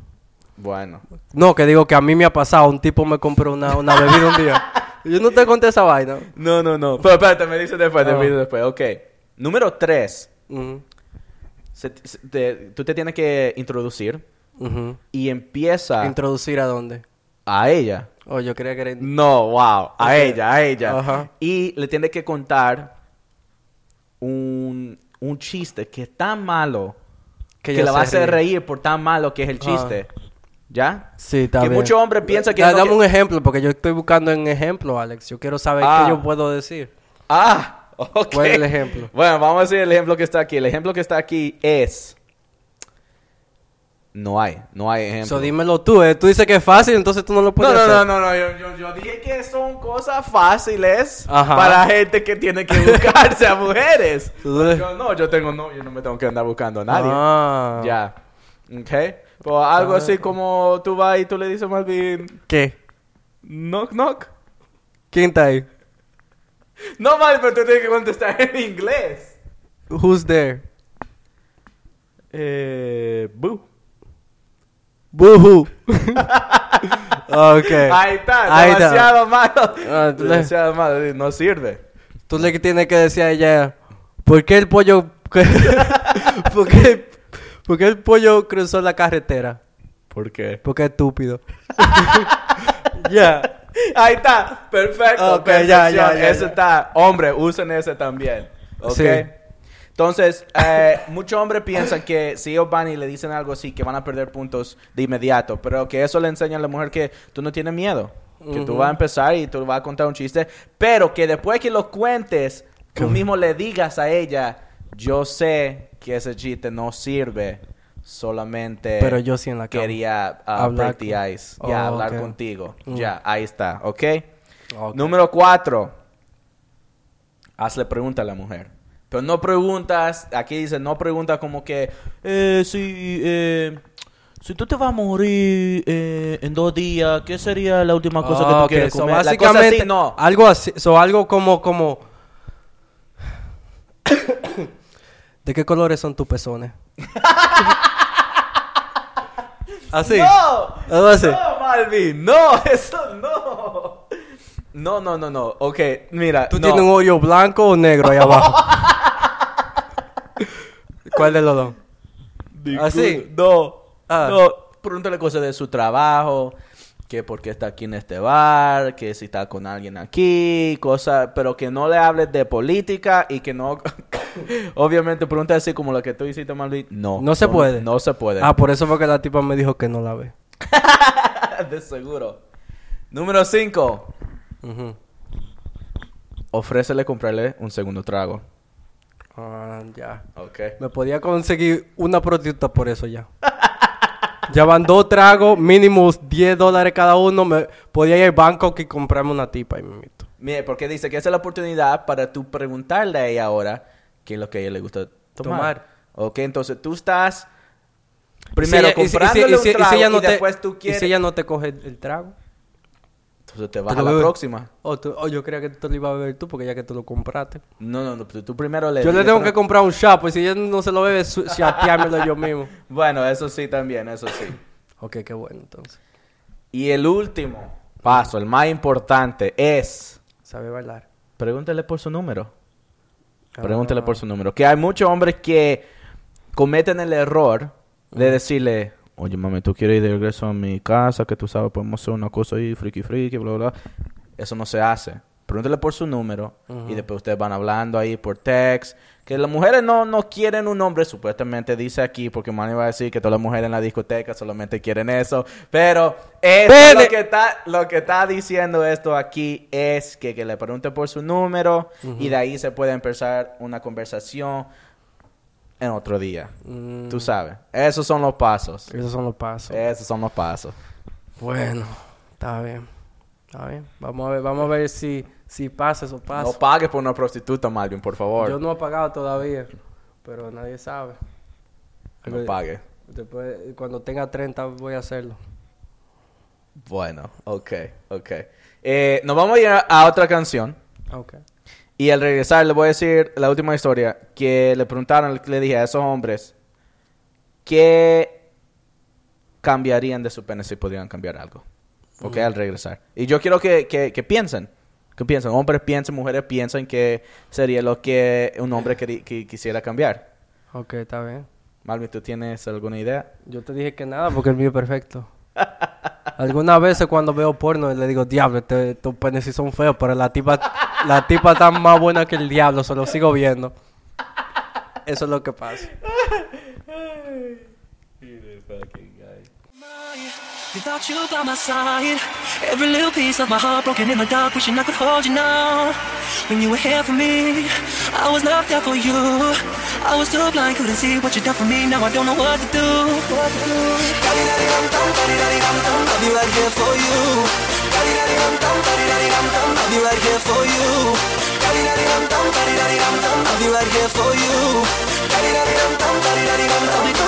Bueno. No, que digo que a mí me ha pasado. Un tipo me compró una, una bebida un día. Yo no te conté esa vaina. No, no, no. Pero espérate, me dice después, te Ah. pido después. Ok. Número tres. Ujú, Se- se- te- tú te tienes que introducir y empieza ¿Introducir a dónde? a ella. Oh, yo creía que era... No, wow. A ella, a ella. Ajá. Y le tienes que contar un, un chiste que es tan malo que, la va a hacer reír por tan malo que es el Ah. chiste. ¿Ya? Sí, está que muchos hombres piensan que... Da- dame que- un ejemplo, porque yo estoy buscando en ejemplo, Alex. Yo quiero saber Ah. qué yo puedo decir. Ah, ok. ¿Cuál es el ejemplo? Bueno, vamos a decir el ejemplo que está aquí. El ejemplo que está aquí es... No hay, no hay ejemplo. So, dímelo tú, ¿eh? Tú dices que es fácil, entonces tú no lo No, puedes no, hacer. no, no, no, yo, yo, yo dije que son cosas fáciles Ajá. para gente que tiene que buscarse a mujeres. Yo no, yo tengo no, yo no me tengo que andar buscando a nadie. Ah. Ya. Ok. Pues algo así como tú vas y tú le dices más bien ¿Qué? knock knock. ¿Quién está ahí? No mal, pero tú tienes que contestar en inglés. Who's there? Eh, boo. Boohoo. ok. Ahí está, Ahí está. demasiado malo. Ah, tú le- demasiado malo, no sirve. Tú le tienes que decir a ella, ¿por qué el pollo... ¿Por qué, por qué el pollo cruzó la carretera? ¿Por qué? Porque es estúpido. Ya. Ahí está, perfecto. Ok, ya, ya, perfección. ya, ya. está, hombre, usen ese también. ¿Ok? Sí. Entonces, eh, muchos hombres piensan que si ellos van y le dicen algo así, que van a perder puntos de inmediato, pero que eso le enseña a la mujer que tú no tienes miedo, que tú vas a empezar y tú vas a contar un chiste, pero que después que lo cuentes, tú mismo le digas a ella, yo sé que ese chiste no sirve, solamente Pero yo sí en la quería uh, Hablar con- ice, Oh, hablar contigo, Mm. ya, ahí está, ¿ok? Ok. Número cuatro. Hazle pregunta a la mujer. Pero no preguntas, aquí dice, no preguntas como que, eh, si, eh, si tú te vas a morir eh, en dos días, ¿qué sería la última cosa que Ah, tú ok, quieres so comer? La cosa básicamente, así, no. algo así, so algo como, como... ¿De qué colores son tus pezones? así. ¡No! Algo así. No, Malvin, no, eso no. No, no, no, no. Ok, mira. ¿Tú no. tienes un hoyo blanco o negro ahí abajo? ¿Cuál de los dos? ¿Así? No. Ah. No. Pregúntale cosas de su trabajo. Que por qué está aquí en este bar. Que si está con alguien aquí. Cosas. Pero que no le hables de política. Y que no. Obviamente, pregunta así como lo que tú hiciste, Malvin. No. No se puede. No se puede. Ah, por eso fue que la tipa me dijo que no la ve. de seguro. Número 5. Ujú. Ofrécele comprarle un segundo trago. Ah, ya. Ok. Me podía conseguir una prostituta por eso ya. ya van dos tragos, mínimo 10 dólares cada uno. Me podía ir al banco y comprarme una tipa y me. Mire, porque dice que esa es la oportunidad para tú preguntarle a ella ahora qué es lo que a ella le gusta tomar. Tomar. Ok, entonces tú estás primero comprándole un trago y, no te- después tú y quieres... si ella no te coge el trago. Entonces te vas Te a la próxima. O, yo creía que tú lo ibas a beber tú porque ya que tú lo compraste. No, no, no, tú, tú primero le... Yo le tengo que comprar un shot, pues si ella no se lo bebe, chateármelo yo mismo. Bueno, eso sí también, eso sí. Ok, qué bueno entonces. Y el último paso, el más importante, es... Sabe bailar. Pregúntale por su número. Ah. Pregúntale por su número. Que hay muchos hombres que cometen el error de decirle, oye, mami, tú quieres ir de regreso a mi casa, que tú sabes, podemos hacer una cosa ahí, friki friki, bla, bla. bla". Eso no se hace. Pregúntale por su número y después ustedes van hablando ahí por text. Que las mujeres no, no quieren un hombre, supuestamente dice aquí, porque Manny va a decir que todas las mujeres en la discoteca solamente quieren eso. Pero eso es Pene. lo que está, lo que está diciendo esto aquí es que, que le pregunte por su número y de ahí se puede empezar una conversación en otro día. Mm, Tú sabes. Esos son los pasos. Esos son los pasos. Esos son los pasos. Bueno, está bien. Está bien. Vamos a ver, vamos a ver si, si pasa esos No pasos. pagues por una prostituta, Malvin, por favor. Yo no he pagado todavía, pero nadie sabe. No pagues. Después, cuando tenga 30 voy a hacerlo. Bueno, ok, ok. Eh, nos vamos a ir a, a otra canción. Ok. Y al regresar le voy a decir la última historia que le preguntaron, le dije a esos hombres qué cambiarían de su pene si pudieran cambiar algo. Ok, al regresar. Y yo quiero que, que, que piensen. Que piensen. Hombres piensen, mujeres piensen que sería lo que un hombre que quisiera cambiar. Ok, está bien. Malvin, ¿tú tienes alguna idea? Yo te dije que nada porque el mío es perfecto. Algunas veces cuando veo porno le digo, diablo, estos penes sí son feos, pero la tipa, la tipa está más buena que el diablo, se lo sigo viendo. Eso es lo que pasa. When you were here for me, I was not there for you. I was too blind, couldn't see what you done for me. Now I don't know what to do. I'll be right here for you. I'll be right here for you. I'll be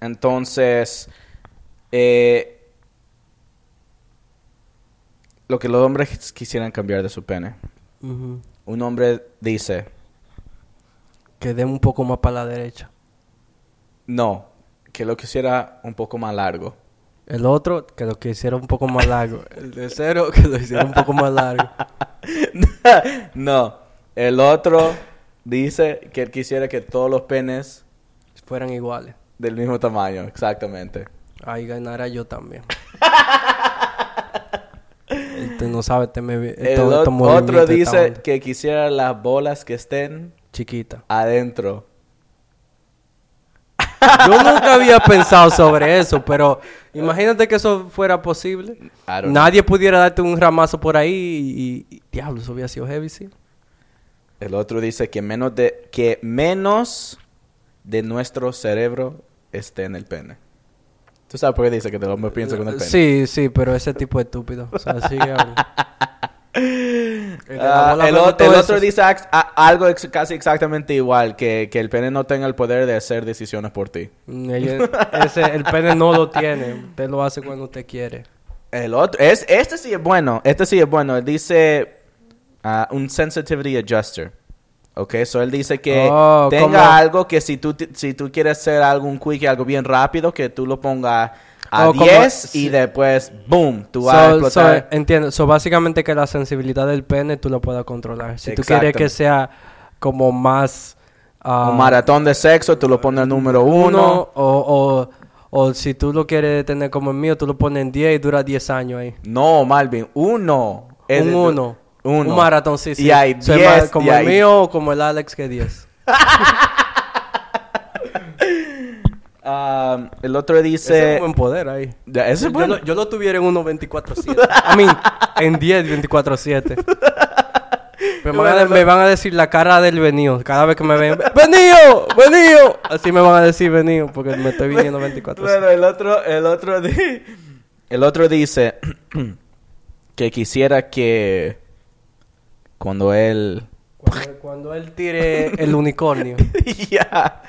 Entonces, eh, lo que los hombres quisieran cambiar de su pene. Un hombre dice, Que dé un poco más para la derecha. no, que lo quisiera un poco más largo. El otro, que lo quisiera un poco más largo. El tercero, que lo hiciera un poco más largo. no, el otro dice que él quisiera que todos los penes Fueran iguales. Del mismo tamaño, exactamente. Ahí ganara yo también. Este no sabe, este me El estos otro dice que quisiera las bolas que estén chiquita. adentro. Yo nunca había pensado sobre eso, pero imagínate que eso fuera posible. Know. Nadie pudiera darte un ramazo por ahí y, y- diablo, eso hubiera sido heavy, sí. El otro dice que menos de que menos de nuestro cerebro esté en el pene. ¿Tú sabes por qué dice que el hombre piensa con el pene? Sí, sí, pero ese tipo es estúpido. O sea, sigue. El de Ah, el, o- todo el otro dice a- algo ex- casi exactamente igual, que, que el pene no tenga el poder de hacer decisiones por ti. Mm, ese, el pene no lo tiene. Usted lo hace cuando usted quiere. El otro, es, este sí es bueno, este sí es bueno. Dice ah, un sensitivity adjuster. Ok, so él dice que Oh, tenga como- algo que si tú, si tú quieres hacer algún quick, algo bien rápido, que tú lo pongas a Oh, como- 10 y después, boom, tú vas a so, explotar. entiendo. So, básicamente que la sensibilidad del pene tú lo puedas controlar. Si tú quieres que sea como más... ah, un maratón de sexo, tú lo pones al número uno, uno. o, o, o si tú lo quieres tener como el mío, tú lo pones en 10 y dura 10 años ahí. No, Malvin, uno. Un 1. Uno. Un maratón, sí, sí. Y hay 10, más como y el hay- mío o como el Alex que 10. Ah, el otro Ese es dice... un buen poder ahí. Ese es yo, bueno. lo, yo lo tuviera en 1 24-7. I mean, en 10 24-7. Me, van a, me van a decir la cara del venido. Cada vez que me ven, ¡Venido! ¡Venido! Así me van a decir venido porque me estoy viniendo 24-7. Bueno, el otro, el otro, di- el otro dice que quisiera que cuando él, Cuando, cuando él tire el unicornio. ya,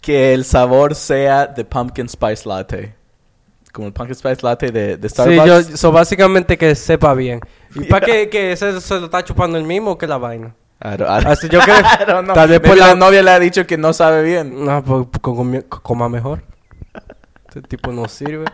que el sabor sea de pumpkin spice latte, como el pumpkin spice latte de, de Sí, Starbucks. yo, so básicamente que sepa bien. ¿Y para qué que ese se lo está chupando el mismo o que la vaina? I don't- I don't- Así yo tal vez por la novia le ha dicho que no sabe bien. No, pues comi- coma mejor. Este tipo no sirve.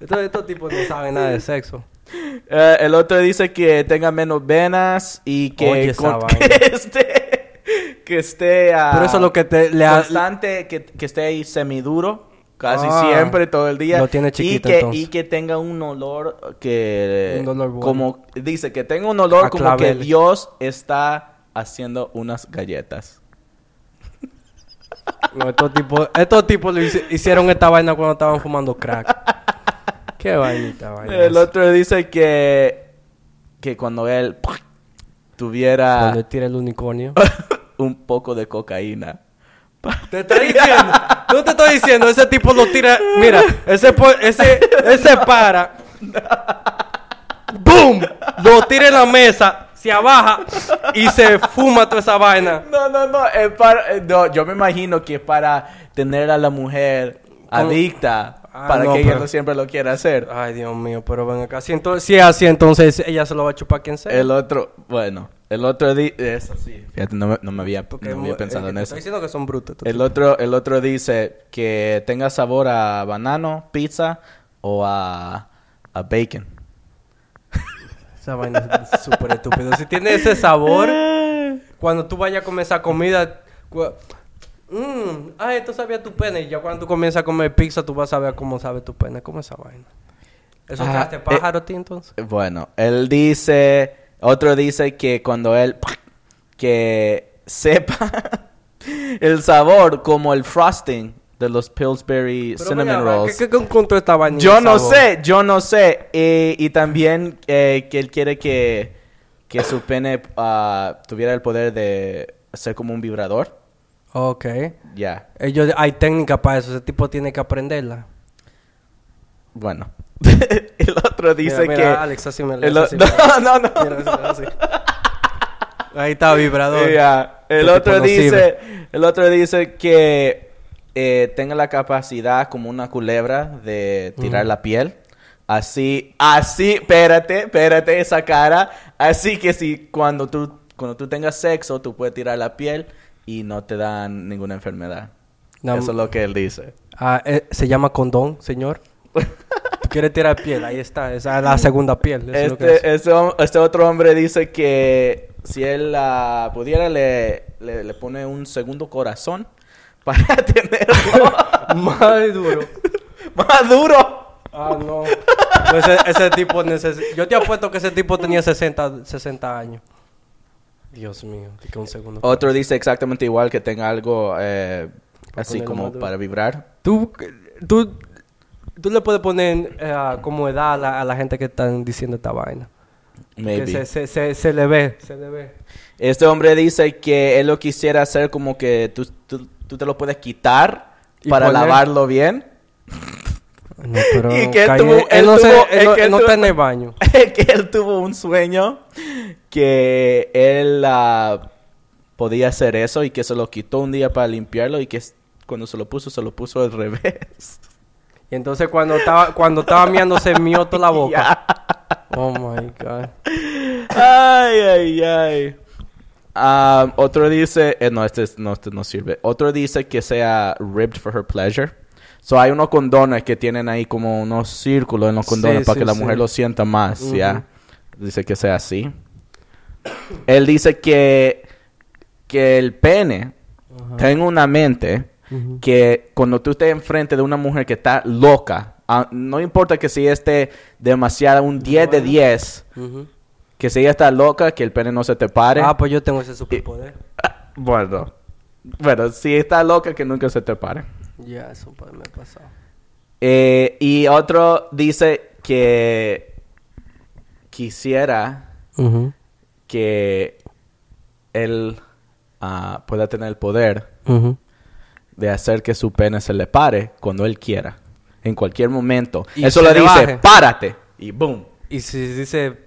Estos, estos tipos no saben nada de sexo. Eh, el otro dice que tenga menos venas y que, Oye, con- que esté, que esté ah, Pero eso es lo que te le ha- constante, que, que esté ahí semiduro, casi Ah, siempre, todo el día. lo tiene chiquito, y que, entonces. y que tenga un olor que... Un olor bueno. Como, dice, que tenga un olor A como que. Dios está haciendo unas galletas. No, estos tipos, estos tipos hicieron esta vaina cuando estaban fumando crack. Qué vainita vaina. El otro dice que... Que cuando él tuviera Cuando tira el unicornio. un poco de cocaína. Te estoy diciendo, no te estoy diciendo, ese tipo lo tira, mira, ese ese ese para ¡Boom! Lo tira en la mesa, se abaja y se fuma toda esa vaina. No, no, no, es para, eh, no, yo me imagino que es para tener a la mujer adicta, Ah, para no, que ella pero- no siempre lo quiera hacer. Ay, Dios mío, pero ven acá. Si, entonces, si es así, entonces ella se lo va a chupar a quien sea. El otro, bueno, el otro di eso sí. Fíjate, no me, no me había, Porque no había pensado eh, en eso. Estoy diciendo que son brutos. El otro, el otro dice que tenga sabor a banano, pizza o a, a bacon. Esa vaina es súper estúpido. Si tiene ese sabor, cuando tú vayas a comer esa comida, cu- mm, ah, esto sabía tu pene. Y ya cuando tú comienzas a comer pizza, tú vas a saber cómo sabe tu pene. ¿Cómo es esa vaina? ¿Eso Ajá, traste pájaro, ti, entonces? Bueno, él dice, otro dice que cuando él, que sepa el sabor como el frosting de los Pillsbury Pero Cinnamon Rolls. ¿Qué, qué encontró esta vaina? Yo no sabor? sé, yo no sé. Eh, y también eh, que él quiere que, que su pene ah, tuviera el poder de ser como un vibrador. Ok. Ya, Ellos, hay técnica para eso. Ese tipo tiene que aprenderla. bueno. el otro dice Mira, mira, que... Alex, así me el hace o- así, no, no, no. Mira, así, así. Ahí está, vibrador. El otro dice, sirve. el otro dice que eh, tenga la capacidad como una culebra de tirar la piel. Así, así, espérate, espérate esa cara. Así que si cuando tú, cuando tú tengas sexo, tú puedes tirar la piel y no te dan ninguna enfermedad. No, Eso es lo que él dice. Ah, eh, se llama condón, señor. ¿Tú quieres tirar piel? Ahí está. Esa es la segunda piel. eso es lo que es. Este, este, este otro hombre dice que si él pudiera, le, le, le pone un segundo corazón para tenerlo Más duro. más duro. Ah, no. Ese, ese tipo necesita... Yo te apuesto que ese tipo tenía 60, 60 años. Dios mío. Que un segundo. Otro dice exactamente igual que tenga algo eh, así como más duro. para vibrar. Tú, tú, tú le puedes poner eh, como edad a la, a la gente que están diciendo esta vaina. Maybe. se, se, se, se le ve, se le ve. Este hombre dice que él lo quisiera hacer como que tú, tú, tú te lo puedes quitar para poner- lavarlo bien. No, pero Y que él tuvo- él, él no, se- tuvo- él es no- que él él no tuvo- está en el baño. que él tuvo un sueño que él ah, podía hacer eso y que se lo quitó un día para limpiarlo y que cuando se lo puso, se lo puso al revés. Y entonces cuando estaba, cuando estaba miando se mió toda la boca. Oh my God. Ay, ay, ay. Ah, otro dice, eh, no, este, es- no, este no sirve. Otro dice que sea ribbed for her pleasure. So hay unos condones que tienen ahí como unos círculos en los condones Sí, para sí, que la sí. mujer lo sienta más. ¿ya? Dice que sea así. Él dice que, que el pene tenga una mente que cuando tú estés enfrente de una mujer que está loca, ah, no importa que si esté demasiado, un 10 de 10, Ujú. que si ella está loca, que el pene no se te pare. Ah, pues yo tengo ese superpoder. Bueno, bueno, si está loca, que nunca se te pare. Ya, eso me ha pasado. Eh, y otro dice que quisiera que él ah, pueda tener el poder de hacer que su pene se le pare cuando él quiera, en cualquier momento. Y Eso le dice, baje. párate, y boom, Y si dice,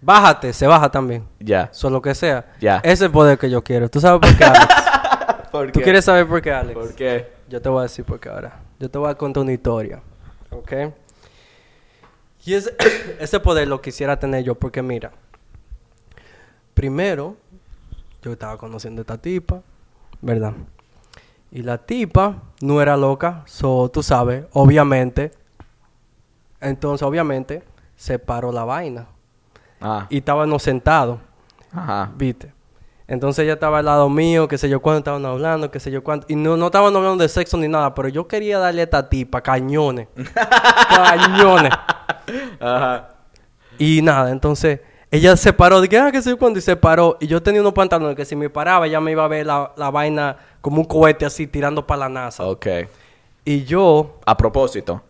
bájate, se baja también. ya. So, lo que sea. Ya. Ese es el poder que yo quiero. ¿Tú sabes por qué, Alex? ¿Por ¿Tú qué? quieres saber por qué, Alex? ¿Por qué? Yo te voy a decir por qué ahora. Yo te voy a contar una historia. ¿Ok? Y ese, ese poder lo quisiera tener yo porque mira. Primero, yo estaba conociendo a esta tipa, ¿verdad? Y la tipa no era loca, so, tú sabes, obviamente. Entonces, obviamente, se paró la vaina. Ah, Y estábamos sentados. ajá. ¿Viste? Entonces ella estaba al lado mío, qué sé yo cuánto estaban hablando, qué sé yo cuánto. Y no, no estaban hablando de sexo ni nada, pero yo quería darle a esta tipa cañones. cañones. Ajá. Y nada, entonces ella se paró, dije, ah, qué sé yo cuánto, y se paró. Y yo tenía unos pantalones que si me paraba, ella me iba a ver la, la vaina como un cohete así tirando para la NASA. Ok. Y yo, A propósito.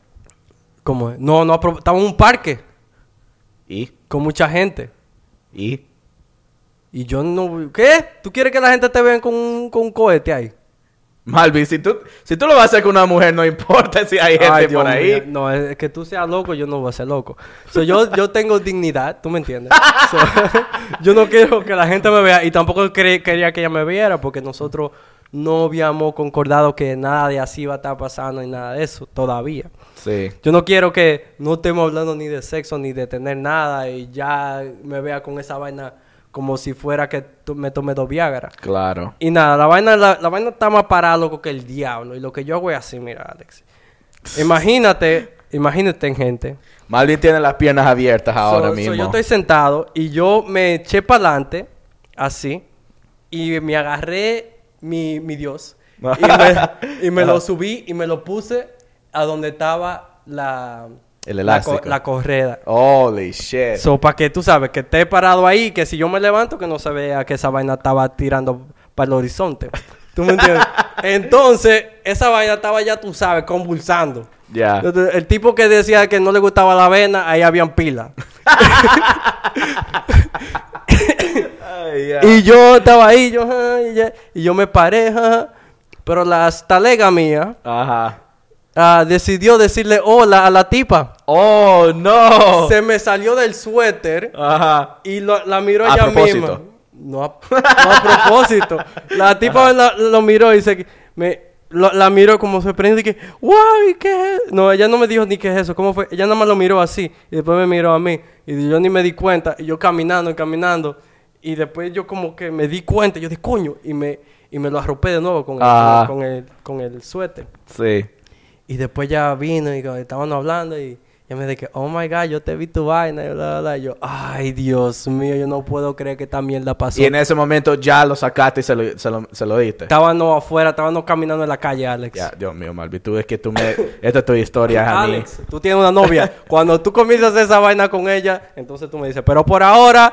como, no, no, apro- estaba en un parque ¿Y? con mucha gente. ¿Y? Y yo no, ¿qué? ¿Tú quieres que la gente te vea con un, con un cohete ahí? Malvin, si tú, si tú lo vas a hacer con una mujer, no importa si hay gente Ay, Dios por ahí. No, es que tú seas loco, yo no voy a ser loco. So, yo, yo tengo dignidad, ¿tú me entiendes? So, yo no quiero que la gente me vea y tampoco quería que ella me viera porque nosotros no habíamos concordado que nada de así va a estar pasando ni nada de eso todavía. Sí. Yo no quiero que no estemos hablando ni de sexo ni de tener nada y ya me vea con esa vaina como si fuera que me tomé dos Viagra. Claro. Y nada, la vaina, la, la vaina está más parada, loco, que el diablo. Y lo que yo hago es así, mira, Alex. Imagínate, imagínate, gente. Malvin tiene las piernas abiertas ahora So- so mismo. yo estoy sentado y yo me eché para adelante, así, y me agarré mi, mi Dios. y me, y me lo subí y me lo puse a donde estaba la... El la co- elástico. La, correa. Holy shit. So, para que tú sabes que esté parado ahí, que si yo me levanto, que no se vea que esa vaina estaba tirando para el horizonte. ¿Tú me entiendes? Entonces, esa vaina estaba ya, tú sabes, convulsando. Ya. El tipo que decía que no le gustaba la avena, ahí habían pila. Y yo estaba ahí, yo, y, yo me paré, pero la talega mía Ajá. Ah, decidió decirle hola a la tipa. Oh, no. Se me salió del suéter Ajá. y lo- la miró A ella propósito. misma. No a, no a propósito. La tipa la- lo miró y se... Me, lo- la miró como sorprendida y que, wow, ¿y qué es? No, ella no me dijo ni qué es eso, ¿cómo fue? Ella nada más lo miró así y después me miró a mí y yo ni me di cuenta y yo caminando y caminando y después yo como que me di cuenta, yo dije, coño, y me, y me lo arropé de nuevo con el, Ah. con el, con el suéter. Sí. Y después ya vino y estábamos hablando y ya me dije, oh my god, yo te vi tu vaina y bla, bla, bla. Y yo, ay, Dios mío, yo no puedo creer que esta mierda pasó. Y en ese momento ya lo sacaste y se lo, se lo, se lo diste. Estábamos afuera, estábamos caminando en la calle, Alex. Ya, Dios mío, Malvi, tú es que tú me... Esta es tu historia. Alex, tú tienes una novia. Cuando tú comienzas esa vaina con ella, entonces tú me dices, pero por ahora,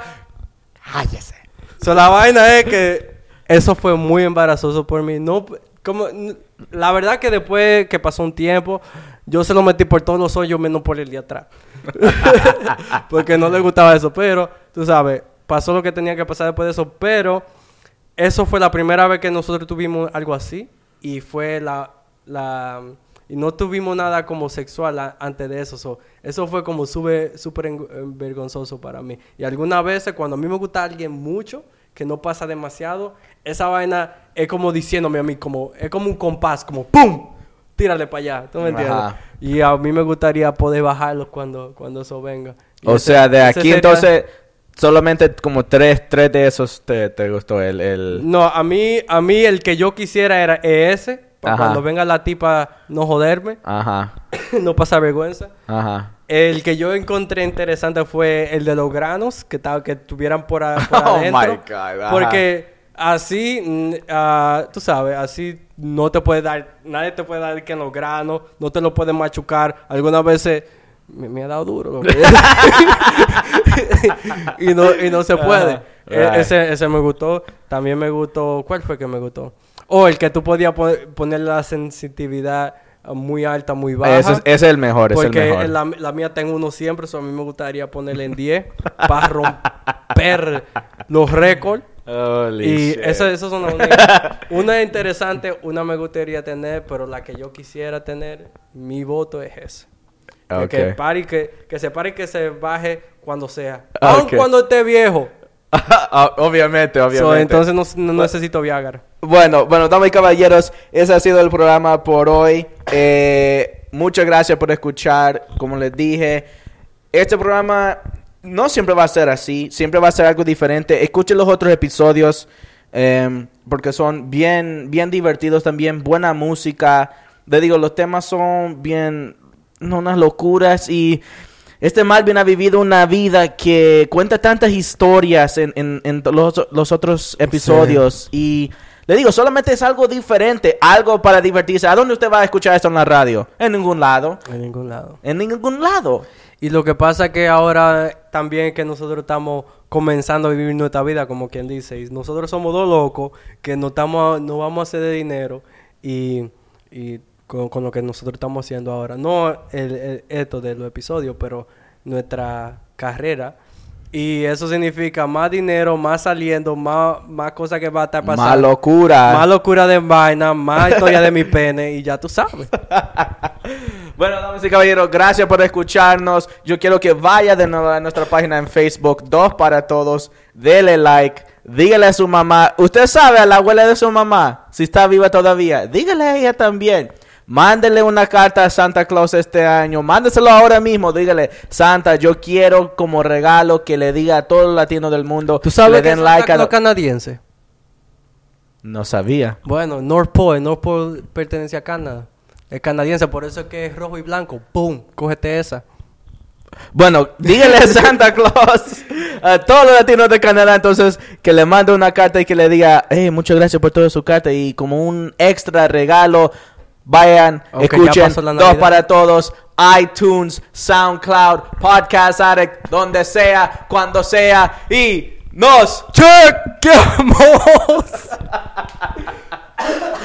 cállese. So, la vaina es que eso fue muy embarazoso por mí. No, como, la verdad que después que pasó un tiempo, yo se lo metí por todos los hoyos menos por el de atrás. Porque no le gustaba eso. Pero, tú sabes, pasó lo que tenía que pasar después de eso. Pero eso fue la primera vez que nosotros tuvimos algo así. Y fue la... la y no tuvimos nada como sexual antes de eso. so, eso fue como súper vergonzoso para mí. Y algunas veces cuando a mí me gusta alguien mucho, que no pasa demasiado, esa vaina es como diciéndome a mí, como, es como un compás, como ¡pum! Tírale para allá. ¿Tú me entiendes? Ajá. Y a mí me gustaría poder bajarlo cuando, cuando eso venga. Y O ese- sea, de aquí sería- entonces, solamente como tres, tres de esos te, te gustó el... el... No, a mí, a mí el que yo quisiera era ese. Para Ajá. cuando venga la tipa no joderme, Ajá, no pasar vergüenza. ajá. El que yo encontré interesante fue el de los granos, que, que tuvieran por, a- por Oh, adentro. my God. Porque así, ah, tú sabes, así no te puede dar, nadie te puede dar que en los granos, no te lo pueden machucar. Algunas veces me, me ha dado duro. loco. y, no, y no se puede. E- ese, ese me gustó. También me gustó. ¿Cuál fue que me gustó? O el que tú podías po- poner la sensitividad ah, muy alta, muy baja. Ese, es- ese es el mejor, es el Porque mejor. la, la mía tengo uno siempre, so a mí me gustaría ponerle en 10 para romper los récords. Holy Y esa, esas son las únicas. Una es interesante, una me gustaría tener, pero la que yo quisiera tener, mi voto es esa. De Ok. Que, pare que, que se pare y que se baje cuando sea. Ah, Aun cuando esté viejo. Ah, obviamente, obviamente. So, entonces no, no necesito Viagra. Bueno, bueno, damas y caballeros, ese ha sido el programa por hoy. Eh, muchas gracias por escuchar. Como les dije, este programa no siempre va a ser así, siempre va a ser algo diferente. Escuchen los otros episodios em, porque son bien, bien divertidos también, buena música. Les digo, los temas son bien, no unas locuras y este Malvin ha vivido una vida que cuenta tantas historias en, en- en los, los otros episodios y le digo, solamente es algo diferente, algo para divertirse. ¿A dónde usted va a escuchar esto en la radio? En ningún lado. En ningún lado. En ningún lado. Y lo que pasa es que ahora también que nosotros estamos comenzando a vivir nuestra vida, como quien dice, y nosotros somos dos locos que no, estamos, no vamos a hacer de dinero y, y con, con lo que nosotros estamos haciendo ahora. No el, el- esto de los episodios, pero nuestra carrera. Y eso significa más dinero, más saliendo, más, más cosas que va a estar pasando. Más locura. Más locura de vaina, más historia de mi pene y ya tú sabes. Bueno, damas y caballeros, gracias por escucharnos. Yo quiero que vaya de nuevo a nuestra página en Facebook, Dos para Todos. Dele like, dígale a su mamá. Usted sabe a la abuela de su mamá, si está viva todavía, dígale a ella también. Mándele una carta a Santa Claus este año. Mándeselo ahora mismo. Dígale, Santa, yo quiero como regalo que le diga a todos los latinos del mundo ¿Tú sabes le que den es like Santa a Claus lo- canadiense? No sabía. Bueno, North Pole, North Pole pertenece a Canadá. Es canadiense, por eso es que es rojo y blanco. ¡Pum! Cógete esa. Bueno, dígale a Santa Claus a todos los latinos de Canadá entonces que le mande una carta y que le diga, hey, muchas gracias por toda su carta y como un extra regalo, vayan, escuchen Dos para Todos, iTunes, SoundCloud, Podcast Addict, donde sea, cuando sea y nos ¡Chequeamos!